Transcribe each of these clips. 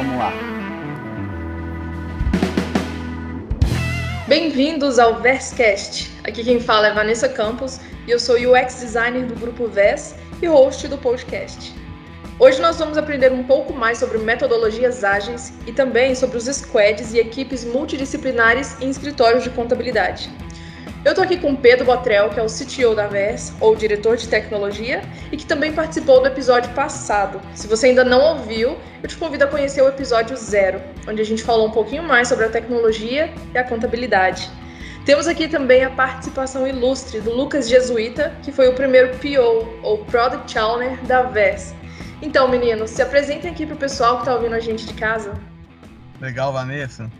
vamos lá. Bem-vindos ao Verscast. Aqui quem fala é Vanessa Campos e eu sou UX designer do grupo VES e host do podcast. Hoje nós vamos aprender um pouco mais sobre metodologias ágeis e também sobre os squads e equipes multidisciplinares em escritórios de contabilidade. Eu estou aqui com Pedro Botrel, que é o CTO da VES, ou diretor de tecnologia, e que também participou do episódio passado. Se você ainda não ouviu, eu te convido a conhecer o episódio zero, onde a gente falou um pouquinho mais sobre a tecnologia e a contabilidade. Temos aqui também a participação ilustre do Lucas Jesuíta, que foi o primeiro PO, ou Product Owner, da VES. Então, meninos, se apresentem aqui para o pessoal que está ouvindo a gente de casa. Legal, Vanessa.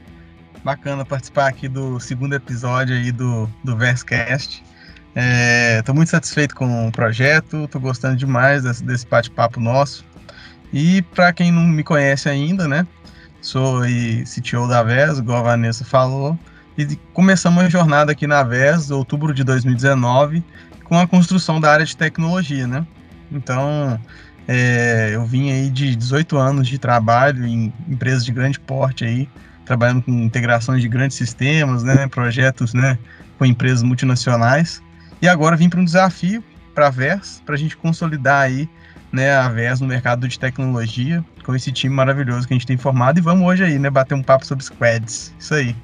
Bacana participar aqui do segundo episódio aí do, do Verscast. Estou é, muito satisfeito com o projeto, estou gostando demais desse, desse bate-papo nosso. E para quem não me conhece ainda, né? Sou CTO da VES, igual a Vanessa falou. E começamos a jornada aqui na VES, outubro de 2019, com a construção da área de tecnologia, né? Então, é, eu vim aí de 18 anos de trabalho em empresas de grande porte aí, trabalhando com integrações de grandes sistemas, né, projetos né, com empresas multinacionais. E agora vim para um desafio para a VERS, para a gente consolidar aí né, a VERS no mercado de tecnologia, com esse time maravilhoso que a gente tem formado. E vamos hoje aí, né, bater um papo sobre squads. Isso aí.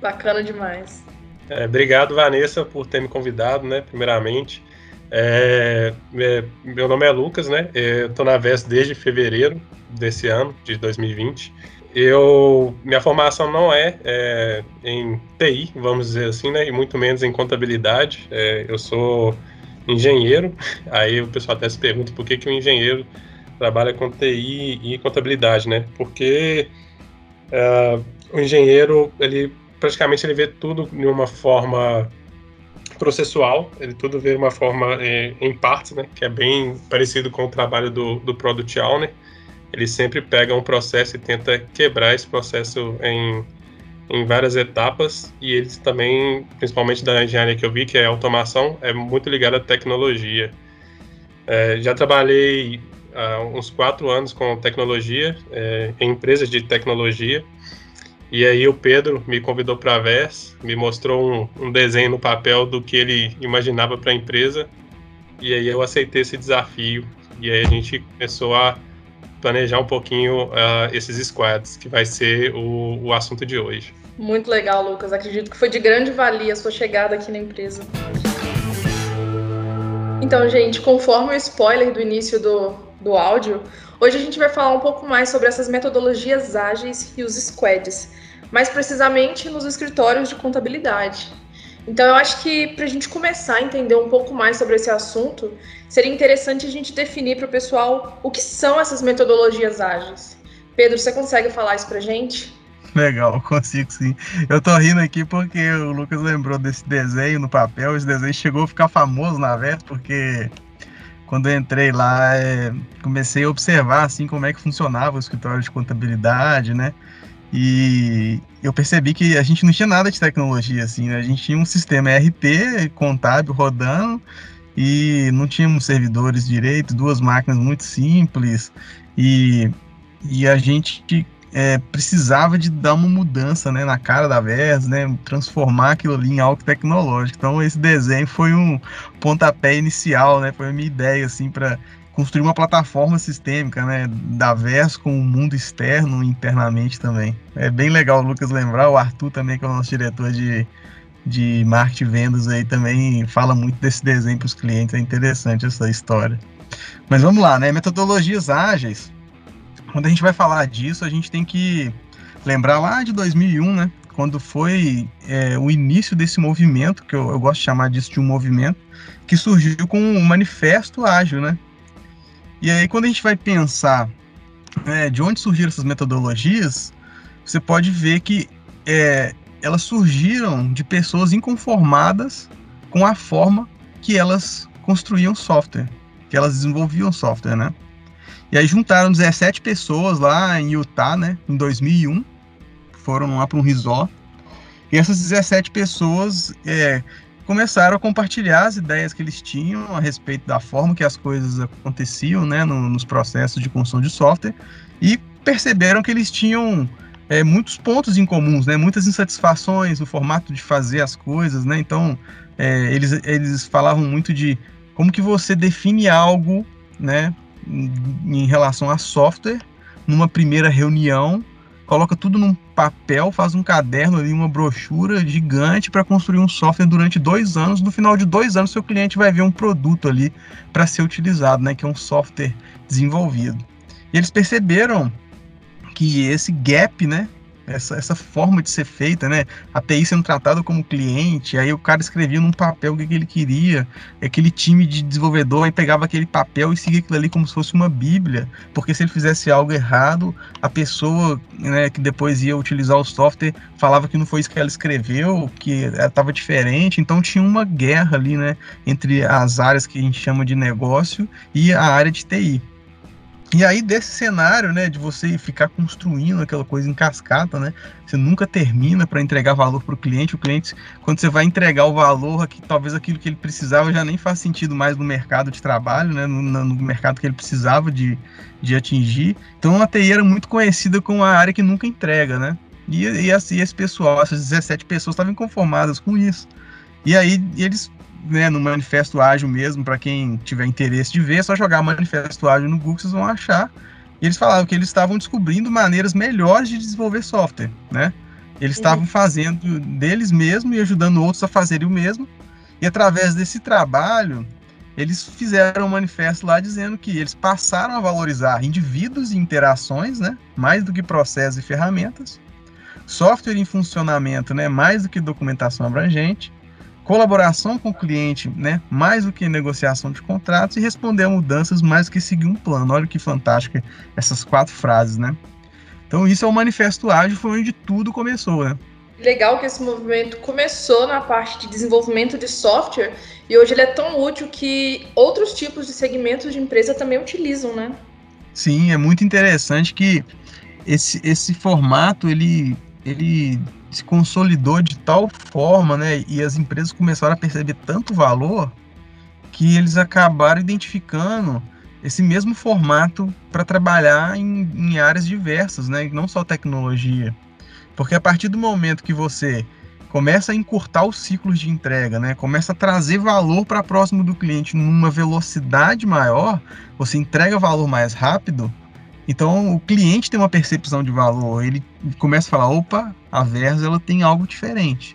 Bacana demais. É, obrigado, Vanessa, por ter me convidado, né, primeiramente. É, é, meu nome é Lucas, né? Eu estou na VES desde fevereiro desse ano, de 2020. Eu, minha formação não é, é, em TI, vamos dizer assim, né? E muito menos em contabilidade. É, eu sou engenheiro. Aí o pessoal até se pergunta por que, que o engenheiro trabalha com TI e contabilidade, né? Porque uh, o engenheiro, ele praticamente ele vê tudo de uma forma processual, ele tudo vê de uma forma é, em partes, né? Que é bem parecido com o trabalho do, do Product Owner ele sempre pega um processo e tenta quebrar esse processo em, em várias etapas. E eles também, principalmente da engenharia que eu vi, que é automação, é muito ligado à tecnologia. É, já trabalhei há uns quatro anos com tecnologia, é, em empresas de tecnologia, e aí o Pedro me convidou para a VES, me mostrou um, um desenho no papel do que ele imaginava para a empresa, e aí eu aceitei esse desafio, e aí a gente começou a planejar um pouquinho uh, esses squads, que vai ser o, o assunto de hoje. Muito legal, Lucas. Acredito que foi de grande valia a sua chegada aqui na empresa. Então, gente, conforme o spoiler do início do, do áudio, hoje a gente vai falar um pouco mais sobre essas metodologias ágeis e os squads, mais precisamente nos escritórios de contabilidade. Então, eu acho que para a gente começar a entender um pouco mais sobre esse assunto, seria interessante a gente definir para o pessoal o que são essas metodologias ágeis. Pedro, você consegue falar isso para a gente? Legal, consigo sim. Eu tô rindo aqui porque o Lucas lembrou desse desenho no papel. Esse desenho chegou a ficar famoso na vez, porque quando eu entrei lá, é, comecei a observar assim como é que funcionava o escritório de contabilidade, né? E eu percebi que a gente não tinha nada de tecnologia, assim, né? A gente tinha um sistema ERP contábil rodando e não tínhamos servidores direito, duas máquinas muito simples e, e a gente é, precisava de dar uma mudança né, na cara da VES, né, transformar aquilo ali em algo tecnológico. Então esse desenho foi um pontapé inicial, né, foi a minha ideia assim para construir uma plataforma sistêmica, né, da VES com o mundo externo internamente também. É bem legal o Lucas lembrar, o Arthur também, que é o nosso diretor de, de marketing e vendas aí, também fala muito desse desenho para os clientes, é interessante essa história. Mas vamos lá, né, metodologias ágeis, quando a gente vai falar disso, a gente tem que lembrar lá de 2001, né, quando foi é, o início desse movimento, que eu, eu gosto de chamar disso de um movimento, que surgiu com o Manifesto Ágil, né, e aí, quando a gente vai pensar é, de onde surgiram essas metodologias, você pode ver que é, elas surgiram de pessoas inconformadas com a forma que elas construíam software, que elas desenvolviam software, né? E aí juntaram 17 pessoas lá em Utah, né, em 2001, foram lá para um resort. E essas 17 pessoas é, começaram a compartilhar as ideias que eles tinham a respeito da forma que as coisas aconteciam né, no, nos processos de construção de software e perceberam que eles tinham é, muitos pontos em comuns, né? Muitas insatisfações no formato de fazer as coisas, né? Então, é, eles, eles falavam muito de como que você define algo, né? Em, em relação a software, numa primeira reunião, coloca tudo num papel, faz um caderno ali, uma brochura gigante para construir um software durante dois anos. No final de dois anos, seu cliente vai ver um produto ali para ser utilizado, né? Que é um software desenvolvido. E eles perceberam que esse gap, né? Essa, essa forma de ser feita, né? A TI sendo tratada como cliente, aí o cara escrevia num papel o que, ele queria, aquele time de desenvolvedor aí pegava aquele papel e seguia aquilo ali como se fosse uma bíblia, porque se ele fizesse algo errado, a pessoa né, que depois ia utilizar o software falava que não foi isso que ela escreveu, que estava diferente, então tinha uma guerra ali, né? Entre as áreas que a gente chama de negócio e a área de TI. E aí, desse cenário, né, de você ficar construindo aquela coisa em cascata, né, você nunca termina para entregar valor para o cliente. O cliente, quando você vai entregar o valor, talvez aquilo que ele precisava já nem faz sentido mais no mercado de trabalho, né, no, no mercado que ele precisava de, de atingir. Então, a TI era muito conhecida como a área que nunca entrega, né. E, e, assim, esse pessoal, essas 17 pessoas estavam inconformadas com isso. E aí, eles né, no Manifesto Ágil mesmo, para quem tiver interesse de ver, é só jogar Manifesto Ágil no Google, vocês vão achar. E eles falavam que eles estavam descobrindo maneiras melhores de desenvolver software, né? Eles uhum. estavam fazendo deles mesmos e ajudando outros a fazerem o mesmo. E através desse trabalho, eles fizeram um manifesto lá dizendo que eles passaram a valorizar indivíduos e interações, né? Mais do que processos e ferramentas. Software em funcionamento, né? Mais do que documentação abrangente colaboração com o cliente, né, mais do que negociação de contratos e responder a mudanças mais do que seguir um plano. Olha que fantástica essas quatro frases, né? Então isso é o manifesto ágil, foi onde tudo começou, né? Legal que esse movimento começou na parte de desenvolvimento de software e hoje ele é tão útil que outros tipos de segmentos de empresa também utilizam, né? Sim, é muito interessante que esse, esse formato ele, ele se consolidou de tal forma, né, e as empresas começaram a perceber tanto valor que eles acabaram identificando esse mesmo formato para trabalhar em, em, áreas diversas, né, não só tecnologia. Porque a partir do momento que você começa a encurtar os ciclos de entrega, né, começa a trazer valor para próximo do cliente numa velocidade maior, você entrega valor mais rápido, então o cliente tem uma percepção de valor, ele começa a falar, opa, a Versa ela tem algo diferente.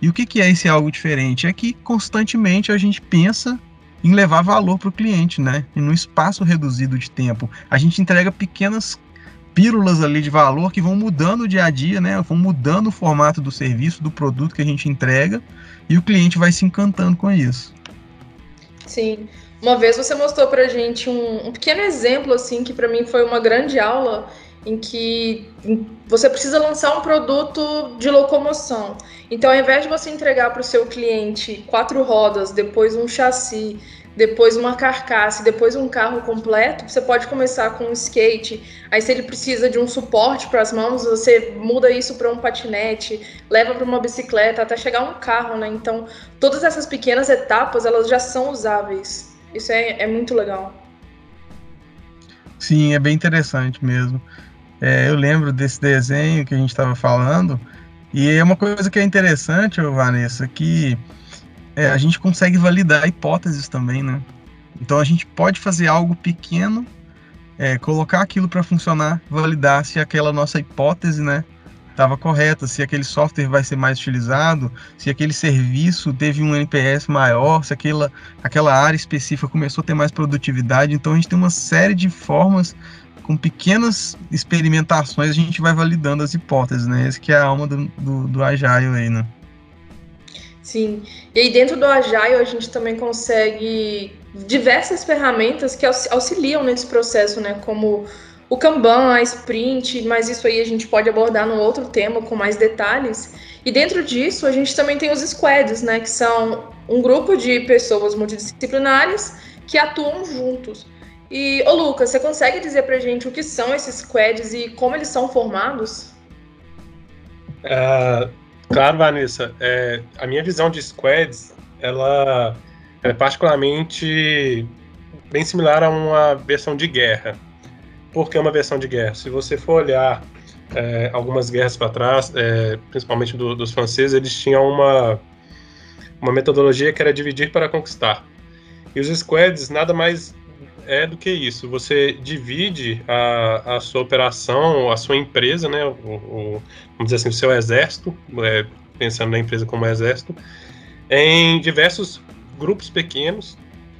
E o que, que é esse algo diferente? É que constantemente a gente pensa em levar valor para o cliente, né? E num espaço reduzido de tempo. A gente entrega pequenas pílulas ali de valor que vão mudando o dia a dia, né? Vão mudando o formato do serviço, do produto que a gente entrega, e o cliente vai se encantando com isso. Sim. Uma vez você mostrou pra gente um, um pequeno exemplo, assim, que para mim foi uma grande aula, em que você precisa lançar um produto de locomoção. Então, ao invés de você entregar para o seu cliente quatro rodas, depois um chassi, depois uma carcaça depois um carro completo, você pode começar com um skate. Aí, se ele precisa de um suporte para as mãos, você muda isso para um patinete, leva para uma bicicleta, até chegar um carro, né? Então, todas essas pequenas etapas, elas já são usáveis. Isso é, é muito legal. Sim, é bem interessante mesmo. É, eu lembro desse desenho que a gente estava falando, e é uma coisa que é interessante, Vanessa, que é, a gente consegue validar hipóteses também, né? Então a gente pode fazer algo pequeno, é, colocar aquilo para funcionar, validar se aquela nossa hipótese, né, estava correta, se aquele software vai ser mais utilizado, se aquele serviço teve um NPS maior, se aquela, aquela área específica começou a ter mais produtividade. Então a gente tem uma série de formas com pequenas experimentações a gente vai validando as hipóteses, né? Esse que é a alma do, do, do Agile aí, né? Sim. E aí dentro do Agile a gente também consegue diversas ferramentas que auxiliam nesse processo, né? Como o Kanban, a Sprint, mas isso aí a gente pode abordar num outro tema com mais detalhes. E dentro disso a gente também tem os squads, né? Que são um grupo de pessoas multidisciplinares que atuam juntos. E, ô Lucas, você consegue dizer pra gente o que são esses squads e como eles são formados? Uh, claro, Vanessa. É, a minha visão de squads, ela é particularmente bem similar a uma versão de guerra. Porque é uma versão de guerra. Se você for olhar é, algumas guerras para trás, é, principalmente do, dos franceses, eles tinham uma, uma metodologia que era dividir para conquistar. E os squads nada mais é do que isso. Você divide a, a sua operação, a sua empresa, né, o, o vamos dizer assim, o seu exército, é, pensando na empresa como exército, em diversos grupos pequenos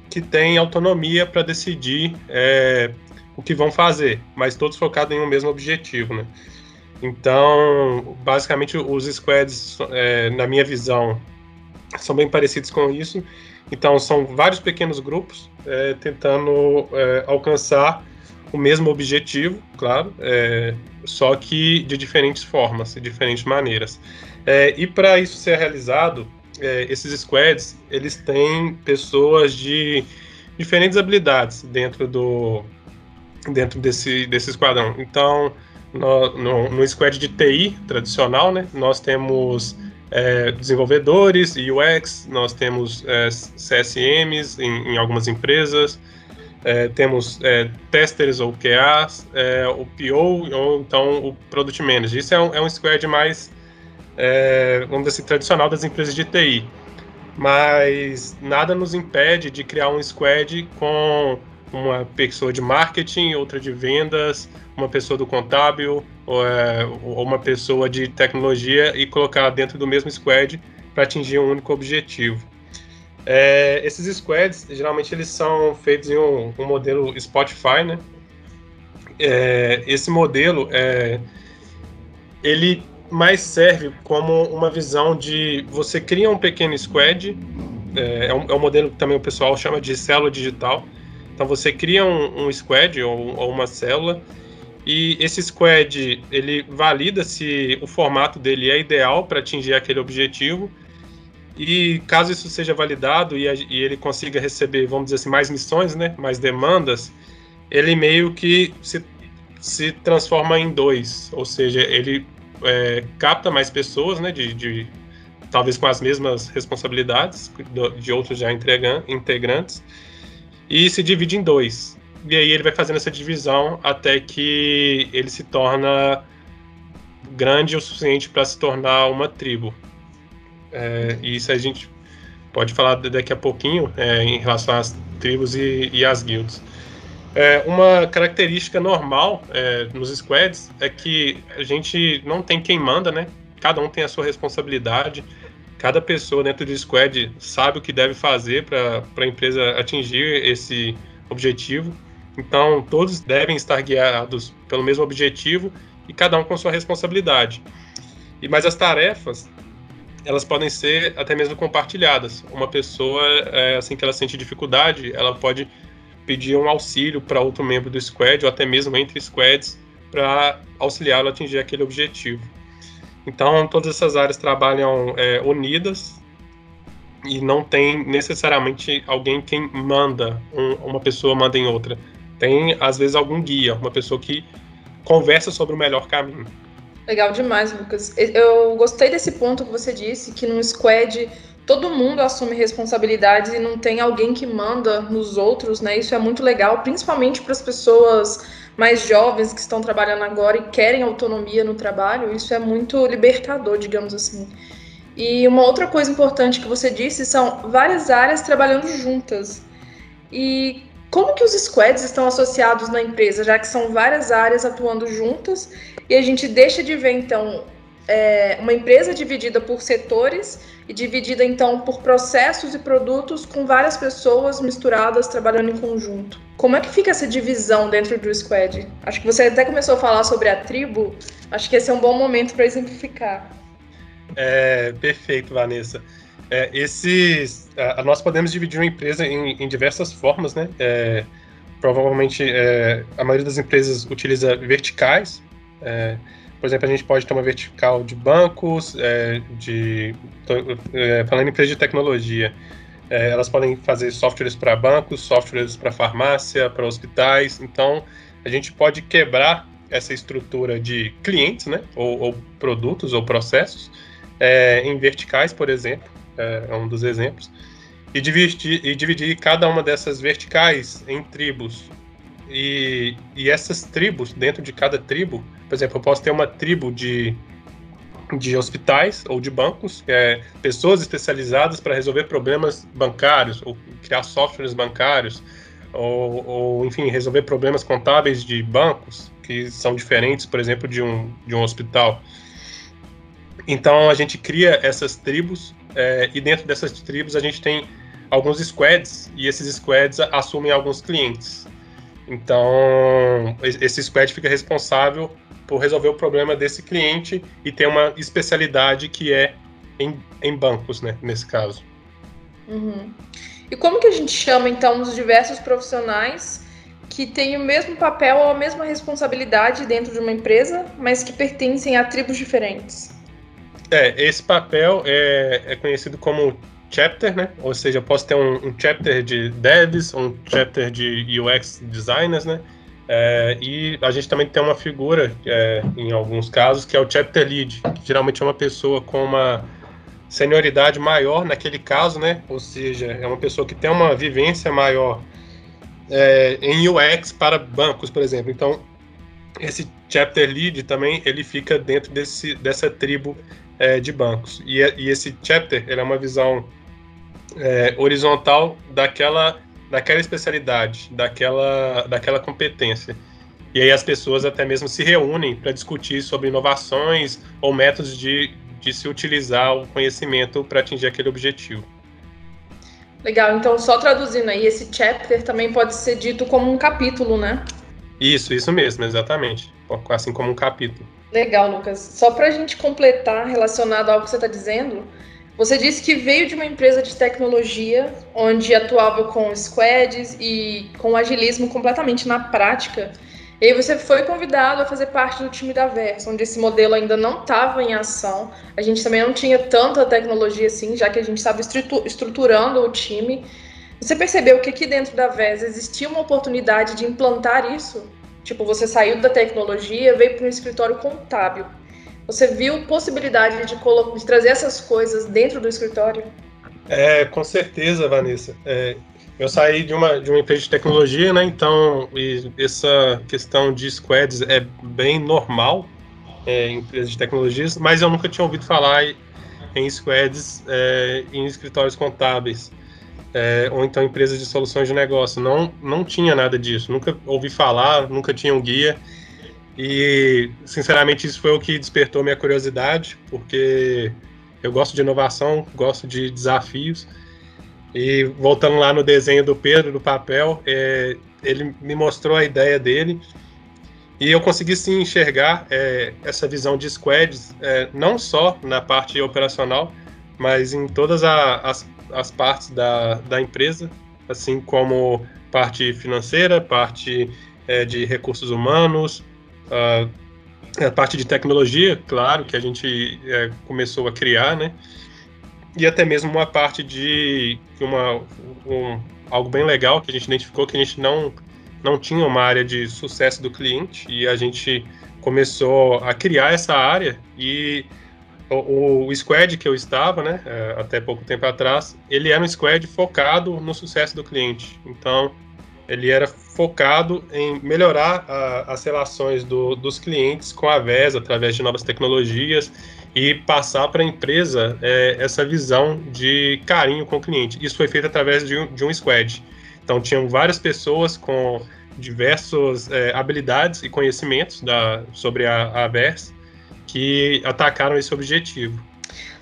que têm autonomia para decidir é, o que vão fazer, mas todos focados em um mesmo objetivo, né? Então, basicamente, os squads, é, na minha visão, são bem parecidos com isso. Então, são vários pequenos grupos é, tentando é, alcançar o mesmo objetivo, claro, é, só que de diferentes formas, de diferentes maneiras. É, e para isso ser realizado, é, esses squads, eles têm pessoas de diferentes habilidades dentro do dentro desse, desse esquadrão. Então, no, no, no squad de TI tradicional, né, nós temos é, desenvolvedores, UX, nós temos é, CSMs em, em, algumas empresas, é, temos é, testers ou QAs, é, o PO ou então o Product Manager. Isso é um, é um squad mais, é, vamos dizer assim, tradicional das empresas de TI. Mas nada nos impede de criar um squad com uma pessoa de marketing, outra de vendas, uma pessoa do contábil ou, é, ou uma pessoa de tecnologia e colocar dentro do mesmo squad para atingir um único objetivo. É, esses squads, geralmente, eles são feitos em um, um modelo Spotify, né? É, esse modelo, é, ele mais serve como uma visão de você cria um pequeno squad, é, é, um, é um modelo que também o pessoal chama de célula digital, então você cria um, um squad ou, ou, uma célula e esse squad ele valida se o formato dele é ideal para atingir aquele objetivo. E caso isso seja validado e, a, e, ele consiga receber, vamos dizer assim, mais missões, né, mais demandas, ele meio que se, se transforma em dois, ou seja, ele é, capta mais pessoas, né, de, de, talvez com as mesmas responsabilidades de outros já integrantes, e se divide em dois. E aí ele vai fazendo essa divisão até que ele se torna grande o suficiente para se tornar uma tribo. É, e isso a gente pode falar daqui a pouquinho é, em relação às tribos e, e às guilds. É, uma característica normal é, nos squads é que a gente não tem quem manda, né? Cada um tem a sua responsabilidade cada pessoa dentro do squad sabe o que deve fazer para a empresa atingir esse objetivo. Então, todos devem estar guiados pelo mesmo objetivo e cada um com sua responsabilidade. E mas as tarefas, elas podem ser até mesmo compartilhadas. Uma pessoa, é, assim que ela sente dificuldade, ela pode pedir um auxílio para outro membro do squad ou até mesmo entre squads para auxiliá-lo a atingir aquele objetivo. Então, todas essas áreas trabalham é, unidas e não tem necessariamente alguém quem manda, um, uma pessoa manda em outra. Tem, às vezes, algum guia, uma pessoa que conversa sobre o melhor caminho. Legal demais, Lucas. Eu gostei desse ponto que você disse, que num squad todo mundo assume responsabilidades e não tem alguém que manda nos outros, né? Isso é muito legal, principalmente para as pessoas mais jovens que estão trabalhando agora e querem autonomia no trabalho, isso é muito libertador, digamos assim. E uma outra coisa importante que você disse são várias áreas trabalhando juntas. E como que os squads estão associados na empresa, já que são várias áreas atuando juntas e a gente deixa de ver então é, uma empresa dividida por setores e dividida então por processos e produtos com várias pessoas misturadas trabalhando em conjunto. Como é que fica essa divisão dentro do squad? Acho que você até começou a falar sobre a tribo. Acho que esse é um bom momento para exemplificar. É, perfeito, Vanessa. É, esses, a, nós podemos dividir uma empresa em, em diversas formas, né? É, provavelmente é, a maioria das empresas utiliza verticais. Por exemplo, a gente pode ter uma vertical de bancos, é, de é, falando em empresa de tecnologia, é, elas podem fazer softwares para bancos, softwares para farmácia, para hospitais. Então, a gente pode quebrar essa estrutura de clientes, né, ou, ou produtos ou processos, é, em verticais, por exemplo, é, é um dos exemplos, e dividir, e dividir cada uma dessas verticais em tribos E, e essas tribos, dentro de cada tribo, por exemplo, eu posso ter uma tribo de, de hospitais ou de bancos, é, pessoas especializadas para resolver problemas bancários, ou criar softwares bancários, ou, ou, enfim, resolver problemas contábeis de bancos, que são diferentes, por exemplo, de um, de um hospital. Então a gente cria essas tribos, é, e dentro dessas tribos a gente tem alguns squads, e esses squads assumem alguns clientes. Então, esse squad fica responsável por resolver o problema desse cliente e tem uma especialidade que é em, em bancos, né, nesse caso. Uhum. E como que a gente chama, então, os diversos profissionais que têm o mesmo papel ou a mesma responsabilidade dentro de uma empresa, mas que pertencem a tribos diferentes? É, esse papel é, é conhecido como chapter, né? Ou seja, eu posso ter um, um chapter de devs, um chapter de UX designers, né? É, e a gente também tem uma figura, é, em alguns casos, que é o chapter lead, que geralmente é uma pessoa com uma senioridade maior naquele caso, né? Ou seja, é uma pessoa que tem uma vivência maior é, em UX para bancos, por exemplo. Então, esse chapter lead também ele fica dentro desse, dessa tribo é, de bancos. E, e, esse chapter é uma visão é, horizontal daquela, daquela especialidade, daquela, daquela competência. E aí as pessoas até mesmo se reúnem para discutir sobre inovações ou métodos de, de se utilizar o conhecimento para atingir aquele objetivo. Legal, então só traduzindo aí, esse chapter também pode ser dito como um capítulo, né? Isso, isso mesmo, exatamente. Assim como um capítulo. Legal, Lucas. Só para a gente completar relacionado ao que você está dizendo, você disse que veio de uma empresa de tecnologia onde atuava com squads e com agilismo completamente na prática. E aí você foi convidado a fazer parte do time da Versa, onde esse modelo ainda não estava em ação. A gente também não tinha tanta tecnologia assim, já que a gente estava estruturando o time. Você percebeu que aqui dentro da VES existia uma oportunidade de implantar isso? Tipo, você saiu da tecnologia, veio para um escritório contábil. Você viu possibilidade de, de trazer essas coisas dentro do escritório? É, com certeza, Vanessa. É, eu saí de uma, de uma empresa de tecnologia, né? Então, essa questão de squads é bem normal é, em empresas de tecnologias, mas eu nunca tinha ouvido falar em squads é, em escritórios contábeis. É, ou então empresas de soluções de negócio. Não, não tinha nada disso. Nunca ouvi falar, nunca tinha um guia. E, sinceramente, isso foi o que despertou minha curiosidade, porque eu gosto de inovação, gosto de desafios. E voltando lá no desenho do Pedro, do papel, é, ele me mostrou a ideia dele. E eu consegui sim enxergar é, essa visão de squads, é, não só na parte operacional, mas em todas a, as, as partes da, da empresa, assim como parte financeira, parte é, de recursos humanos, Uh, a parte de tecnologia, claro, que a gente é, começou a criar, né? E até mesmo uma parte de uma, um, algo bem legal que a gente identificou que a gente não, não tinha uma área de sucesso do cliente e a gente começou a criar essa área e o, o squad que eu estava, né, é, até pouco tempo atrás, ele era um squad focado no sucesso do cliente. Então, ele era focado em melhorar a, as relações do, dos clientes com a VES através de novas tecnologias e passar para a empresa é, essa visão de carinho com o cliente. Isso foi feito através de um, de um squad. Então, tinham várias pessoas com diversas é, habilidades e conhecimentos da, sobre a, a VES que atacaram esse objetivo.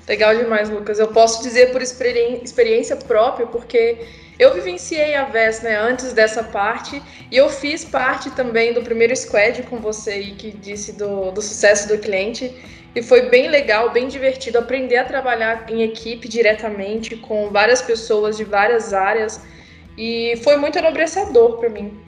Legal demais, Lucas. Eu posso dizer por experiência própria, porque eu vivenciei a VES né, antes dessa parte e eu fiz parte também do primeiro squad com você aí, que disse do, do sucesso do cliente. E foi bem legal, bem divertido aprender a trabalhar em equipe diretamente com várias pessoas de várias áreas. E foi muito enobrecedor para mim.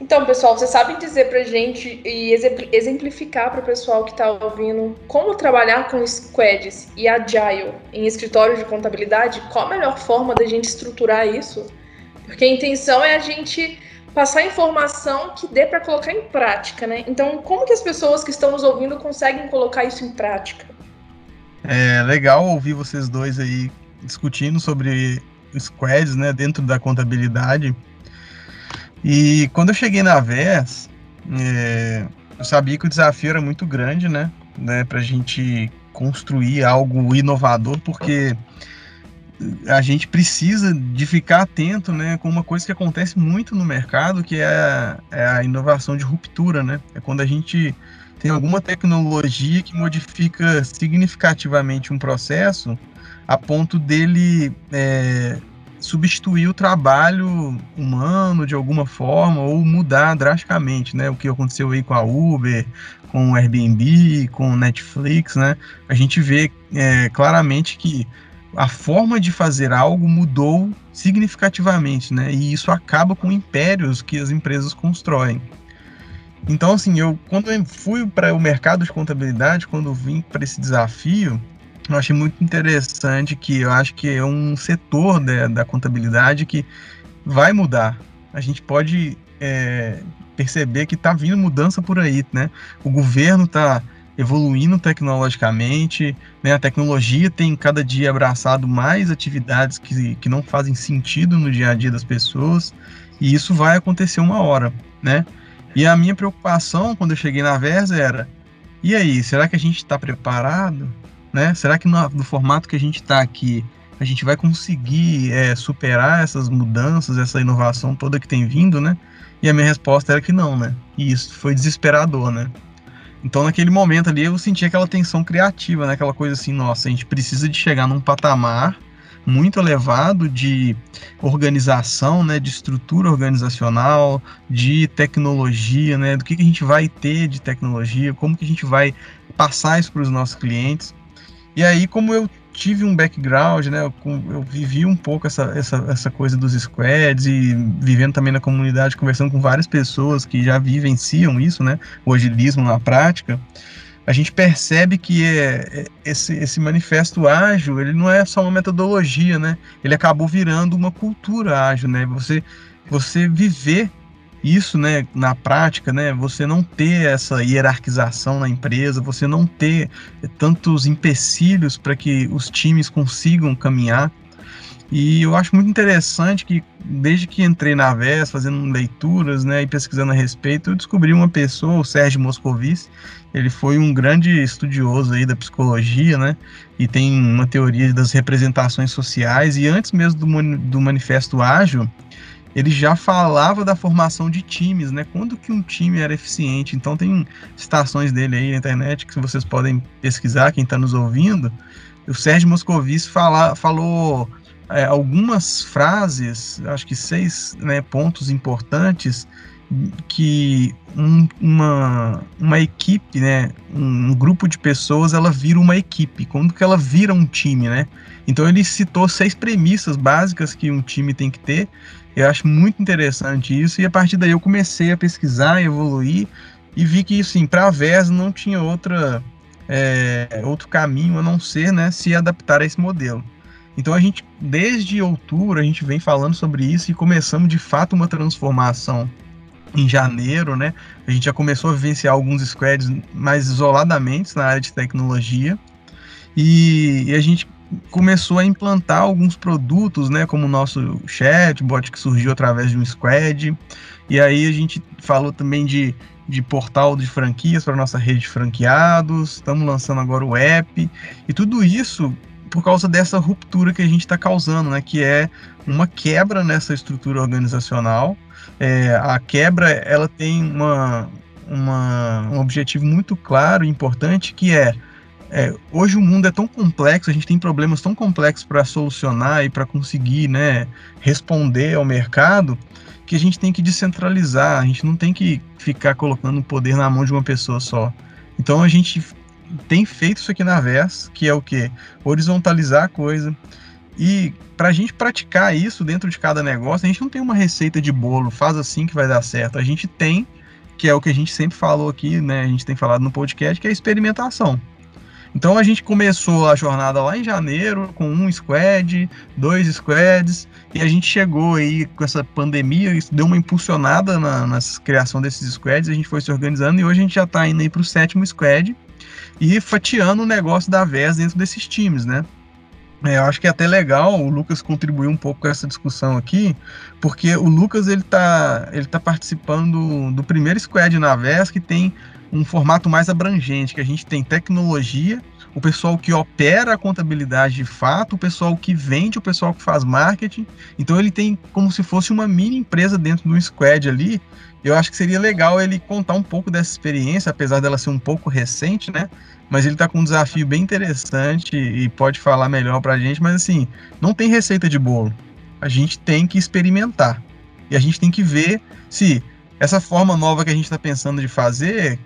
Então, pessoal, vocês sabem dizer para gente e exemplificar para o pessoal que está ouvindo como trabalhar com squads e agile em escritórios de contabilidade? Qual a melhor forma da gente estruturar isso? Porque a intenção é a gente passar informação que dê para colocar em prática, né? Então, como que as pessoas que estão nos ouvindo conseguem colocar isso em prática? É legal ouvir vocês dois aí discutindo sobre squads, né, dentro da contabilidade E quando eu cheguei na VES, é, eu sabia que o desafio era muito grande, né? né para a gente construir algo inovador, porque a gente precisa de ficar atento né, com uma coisa que acontece muito no mercado, que é a, é a inovação de ruptura. Né? É quando a gente tem alguma tecnologia que modifica significativamente um processo a ponto dele é, substituir o trabalho humano de alguma forma ou mudar drasticamente, né? O que aconteceu aí com a Uber, com o Airbnb, com o Netflix, né? A gente vê é, claramente que a forma de fazer algo mudou significativamente, né? E isso acaba com impérios que as empresas constroem. Então, assim, eu quando eu fui para o mercado de contabilidade, quando vim para esse desafio, eu achei muito interessante que eu acho que é um setor da, da contabilidade que vai mudar. A gente pode é, perceber que está vindo mudança por aí, né? O governo está evoluindo tecnologicamente, né? A tecnologia tem cada dia abraçado mais atividades que, que não fazem sentido no dia a dia das pessoas, e isso vai acontecer uma hora, né? E a minha preocupação quando eu cheguei na Versa era: e aí, será que a gente está preparado? Né? Será que no, no, formato que a gente está aqui, a gente vai conseguir é, superar essas mudanças, essa inovação toda que tem vindo, né? E a minha resposta era que não, né? E isso foi desesperador, né? Então, naquele momento ali, eu senti aquela tensão criativa, né? Aquela coisa assim, nossa, a gente precisa de chegar num patamar muito elevado de organização, né, de estrutura organizacional, de tecnologia, né, do que, que a gente vai ter de tecnologia, como que a gente vai passar isso para os nossos clientes. E aí, como eu tive um background, né? Eu, eu, vivi um pouco essa, essa, essa coisa dos squads e vivendo também na comunidade, conversando com várias pessoas que já vivenciam isso, né? O agilismo na prática. A gente percebe que é, é, esse, esse manifesto ágil, ele não é só uma metodologia, né? Ele acabou virando uma cultura ágil, né? Você, você viver isso, né, na prática, né, você não ter essa hierarquização na empresa, você não ter tantos empecilhos para que os times consigam caminhar. E eu acho muito interessante que desde que entrei na VES, fazendo leituras, né, e pesquisando a respeito, eu descobri uma pessoa, o Sérgio Moscovici. Ele foi um grande estudioso aí da psicologia, né, e tem uma teoria das representações sociais. E antes mesmo do, do Manifesto Ágil, ele já falava da formação de times, né? Quando que um time era eficiente. Então tem citações dele aí na internet que vocês podem pesquisar, quem está nos ouvindo. O Sérgio Moscovici fala, falou é, algumas frases, acho que seis né, pontos importantes que um, uma, uma equipe, né, um, um, grupo de pessoas, ela vira uma equipe, quando que ela vira um time, né? Então ele citou seis premissas básicas que um time tem que ter eu acho muito interessante isso, e a partir daí eu comecei a pesquisar, evoluir, e vi que, assim, para a VES não tinha outra, é, outro caminho a não ser né, se adaptar a esse modelo. Então a gente, desde outubro, a gente vem falando sobre isso e começamos de fato uma transformação em janeiro, né? A gente já começou a vivenciar alguns squads mais isoladamente na área de tecnologia. E, e a gente começou a implantar alguns produtos, né, como o nosso chatbot que surgiu através de um squad. E aí a gente falou também de, de portal de franquias para nossa rede de franqueados. Estamos lançando agora o app e tudo isso por causa dessa ruptura que a gente está causando, né, que é uma quebra nessa estrutura organizacional. É, a quebra ela tem uma, uma, um objetivo muito claro e importante que é é, hoje o mundo é tão complexo, a gente tem problemas tão complexos para solucionar e para conseguir né, responder ao mercado, que a gente tem que descentralizar, a gente não tem que ficar colocando o poder na mão de uma pessoa só. Então a gente tem feito isso aqui na VES, que é o que? Horizontalizar a coisa. E para a gente praticar isso dentro de cada negócio, a gente não tem uma receita de bolo, faz assim que vai dar certo. A gente tem, que é o que a gente sempre falou aqui, né? A gente tem falado no podcast, que é a experimentação. Então a gente começou a jornada lá em janeiro com um squad, dois squads, e a gente chegou aí com essa pandemia, isso deu uma impulsionada na, na criação desses squads, a gente foi se organizando e hoje a gente já está indo aí para o sétimo squad e fatiando o negócio da VES dentro desses times, né? É, eu acho que é até legal o Lucas contribuir um pouco com essa discussão aqui, porque o Lucas ele está ele tá participando do primeiro squad na VES que tem um formato mais abrangente, que a gente tem tecnologia, o pessoal que opera a contabilidade de fato, o pessoal que vende, o pessoal que faz marketing. Então ele tem como se fosse uma mini empresa dentro do squad ali. Eu acho que seria legal ele contar um pouco dessa experiência, apesar dela ser um pouco recente, né? Mas ele está com um desafio bem interessante e pode falar melhor para a gente. Mas assim, não tem receita de bolo. A gente tem que experimentar. E a gente tem que ver se essa forma nova que a gente está pensando de fazer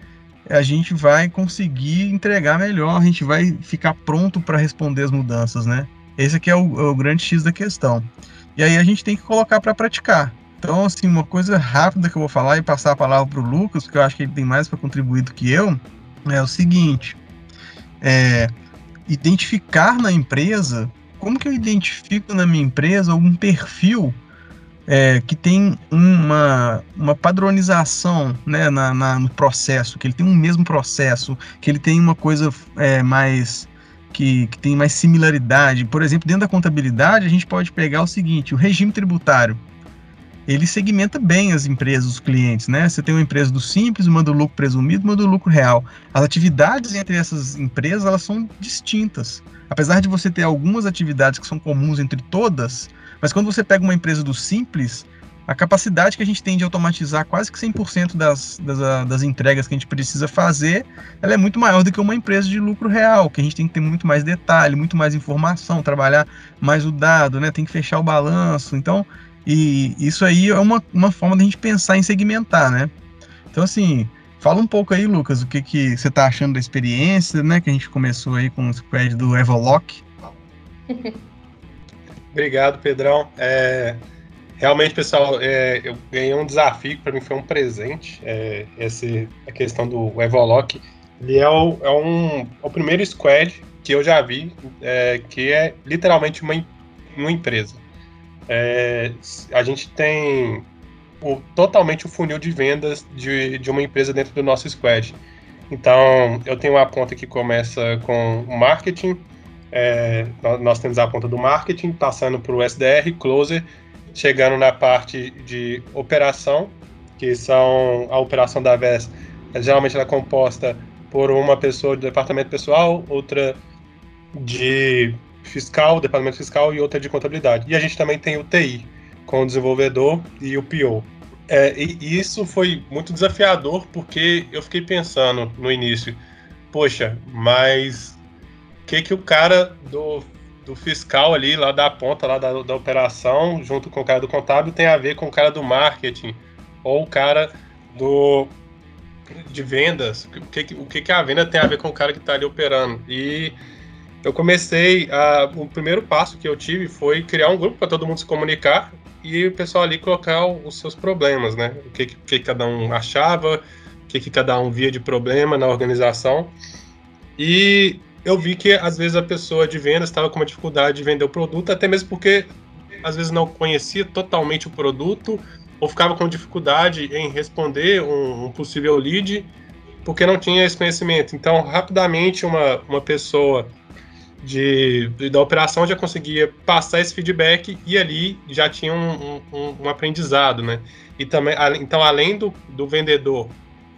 a gente vai conseguir entregar melhor, a gente vai ficar pronto para responder as mudanças, né? Esse aqui é o, é o, grande X da questão. E aí a gente tem que colocar para praticar. Então, assim, uma coisa rápida que eu vou falar e passar a palavra para o Lucas, porque eu acho que ele tem mais para contribuir do que eu, é o seguinte: é, identificar na empresa, como que eu identifico na minha empresa um perfil é, que tem uma, uma padronização né, na, na, no processo, que ele tem um mesmo processo, que ele tem uma coisa é, mais. Que, que tem mais similaridade. Por exemplo, dentro da contabilidade, a gente pode pegar o seguinte: o regime tributário ele segmenta bem as empresas, os clientes, né? Você tem uma empresa do simples, uma do lucro presumido, uma do lucro real. As atividades entre essas empresas, elas são distintas. Apesar de você ter algumas atividades que são comuns entre todas, mas quando você pega uma empresa do simples, a capacidade que a gente tem de automatizar quase que 100% das, das, das entregas que a gente precisa fazer, ela é muito maior do que uma empresa de lucro real, que a gente tem que ter muito mais detalhe, muito mais informação, trabalhar mais o dado, né? tem que fechar o balanço. Então, e isso aí é uma, uma forma da gente pensar em segmentar, né? Então, assim, fala um pouco aí, Lucas, o que, que você está achando da experiência, né? Que a gente começou aí com o squad do Evolock. Obrigado, Pedrão. É, realmente, pessoal, é, eu ganhei um desafio, para mim foi um presente, é, esse, a questão do Evolock. Ele é o, é um, é o primeiro squad que eu já vi, é, que é literalmente uma, uma empresa. É, a gente tem o, totalmente o funil de vendas de, de uma empresa dentro do nosso squad. Então, eu tenho uma conta que começa com marketing, é, nós temos a ponta do marketing, passando para o SDR, closer, chegando na parte de operação, que são a operação da VES, geralmente ela é composta por uma pessoa do departamento pessoal, outra de fiscal, departamento fiscal e outra de contabilidade. E a gente também tem o TI, com o desenvolvedor e o PO. É, e isso foi muito desafiador porque eu fiquei pensando no início, poxa, mas que, que o cara do, do fiscal ali, lá da ponta lá da, da operação, junto com o cara do contábil, tem a ver com o cara do marketing, ou o cara do de vendas, o que, o que, que a venda tem a ver com o cara que está ali operando. E eu comecei, a, o primeiro passo que eu tive foi criar um grupo para todo mundo se comunicar e o pessoal ali colocar os seus problemas, né? O que, que cada um achava, o que, que cada um via de problema na organização. E eu vi que às vezes a pessoa de vendas estava com uma dificuldade de vender o produto, até mesmo porque às vezes não conhecia totalmente o produto ou ficava com dificuldade em responder um, um possível lead porque não tinha esse conhecimento. Então, rapidamente, uma, uma pessoa de, de, da operação já conseguia passar esse feedback e ali já tinha um, um, um aprendizado, né? E também, então, além do, do vendedor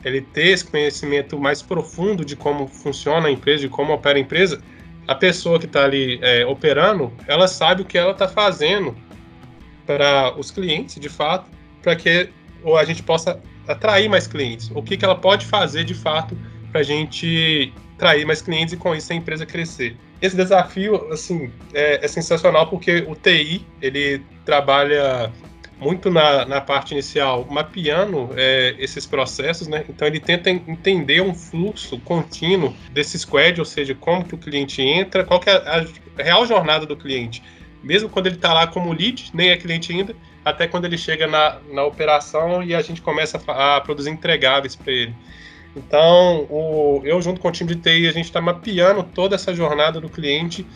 ele ter esse conhecimento mais profundo de como funciona a empresa, de como opera a empresa, a pessoa que está ali é, operando, ela sabe o que ela está fazendo para os clientes, de fato, para que ou a gente possa atrair mais clientes. O que, que ela pode fazer, de fato, para a gente atrair mais clientes e com isso a empresa crescer. Esse desafio, assim, é, é sensacional porque o TI, ele trabalha muito na, na parte inicial mapeando é, esses processos, né? Então ele tenta entender um fluxo contínuo desse squad, ou seja, como que o cliente entra, qual que é a real jornada do cliente, mesmo quando ele está lá como lead, nem é cliente ainda, até quando ele chega na, na operação e a gente começa a, a produzir entregáveis para ele. Então, o, eu junto com o time de TI, a gente está mapeando toda essa jornada do cliente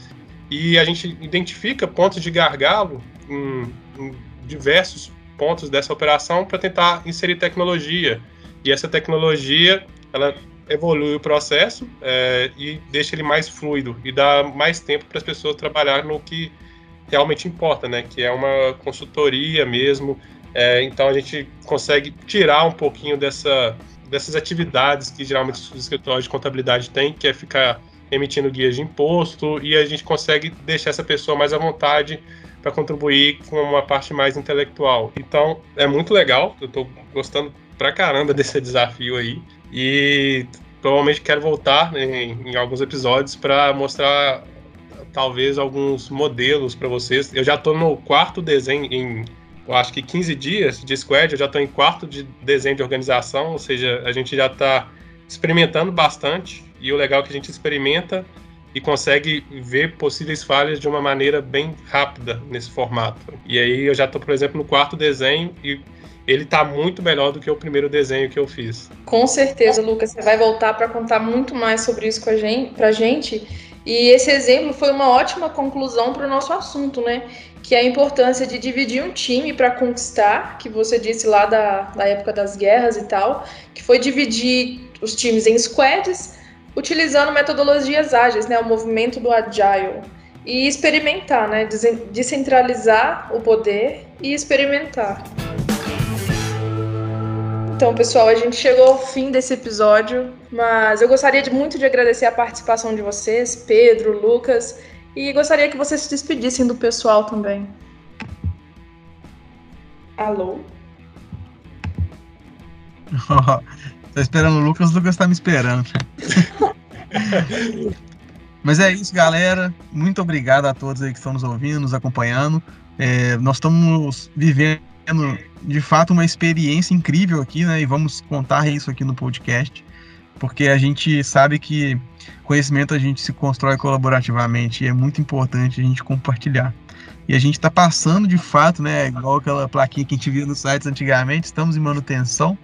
e a gente identifica pontos de gargalo em, em diversos pontos dessa operação para tentar inserir tecnologia. E essa tecnologia, ela evolui o processo é, e deixa ele mais fluido e dá mais tempo para as pessoas trabalhar no que realmente importa, né? Que é uma consultoria mesmo. É, então a gente consegue tirar um pouquinho dessa, dessas atividades que geralmente os escritórios de contabilidade têm, que é ficar emitindo guias de imposto, e a gente consegue deixar essa pessoa mais à vontade para contribuir com uma parte mais intelectual. Então é muito legal, eu estou gostando pra caramba desse desafio aí. E provavelmente quero voltar em, em alguns episódios para mostrar talvez alguns modelos para vocês. Eu já estou no quarto desenho em eu acho que 15 dias de squad, eu já estou em quarto de desenho de organização, ou seja, a gente já está experimentando bastante e o legal é que a gente experimenta e consegue ver possíveis falhas de uma maneira bem rápida nesse formato. E aí eu já estou, por exemplo, no quarto desenho e ele está muito melhor do que o primeiro desenho que eu fiz. Com certeza, Lucas, você vai voltar para contar muito mais sobre isso com a gente. E esse exemplo foi uma ótima conclusão para o nosso assunto, né? Que é a importância de dividir um time para conquistar, que você disse lá da, da época das guerras e tal, que foi dividir os times em squads, utilizando metodologias ágeis, né? O movimento do agile. E experimentar, né? Descentralizar o poder e experimentar. Então, pessoal, a gente chegou ao fim desse episódio, mas eu gostaria de, muito de agradecer a participação de vocês, Pedro, Lucas, e gostaria que vocês se despedissem do pessoal também. Alô? Tô esperando o Lucas, o Lucas tá me esperando. Mas é isso, galera. Muito obrigado a todos aí que estão nos ouvindo, nos acompanhando. É, nós estamos vivendo de fato uma experiência incrível aqui, né? E vamos contar isso aqui no podcast, porque a gente sabe que conhecimento a gente se constrói colaborativamente e é muito importante a gente compartilhar. E a gente está passando de fato, né? Igual aquela plaquinha que a gente via nos sites antigamente, estamos em manutenção.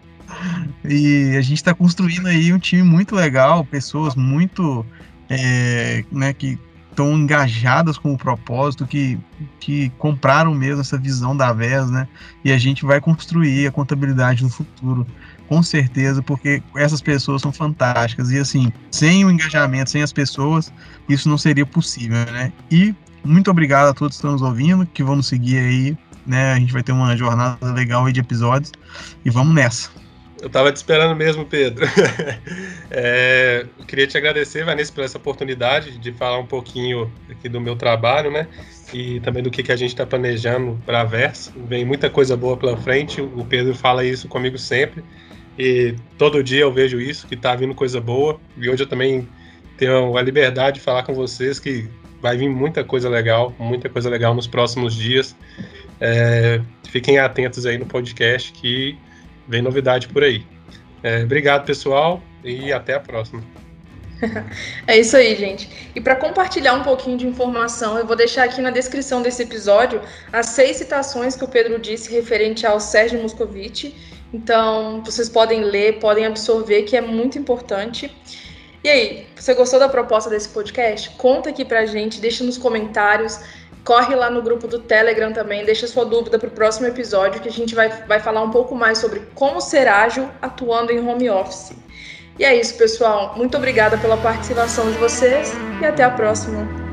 E a gente está construindo aí um time muito legal, pessoas muito é, né, que estão engajadas com o propósito, que, que compraram mesmo essa visão da VES, né? E a gente vai construir a contabilidade no futuro, com certeza, porque essas pessoas são fantásticas. E assim, sem o engajamento, sem as pessoas, isso não seria possível, né? E muito obrigado a todos que estão nos ouvindo, que vão nos seguir aí, né? A gente vai ter uma jornada legal aí de episódios. E vamos nessa. Eu estava te esperando mesmo, Pedro. é, queria te agradecer, Vanessa, por essa oportunidade de falar um pouquinho aqui do meu trabalho, né? E também do que, que a gente está planejando para a Verso. Vem muita coisa boa pela frente. O Pedro fala isso comigo sempre. E todo dia eu vejo isso, que está vindo coisa boa. E hoje eu também tenho a liberdade de falar com vocês que vai vir muita coisa legal, muita coisa legal nos próximos dias. É, fiquem atentos aí no podcast que vem novidade por aí. É, obrigado, pessoal, e até a próxima. é isso aí, gente. E para compartilhar um pouquinho de informação, eu vou deixar aqui na descrição desse episódio as seis citações que o Pedro disse referente ao Sérgio Moscovici. Então, vocês podem ler, podem absorver, que é muito importante. E aí, você gostou da proposta desse podcast? Conta aqui pra gente, deixa nos comentários corre lá no grupo do Telegram também, deixa sua dúvida para o próximo episódio, que a gente vai, vai falar um pouco mais sobre como ser ágil atuando em home office. E é isso, pessoal. Muito obrigada pela participação de vocês e até a próxima.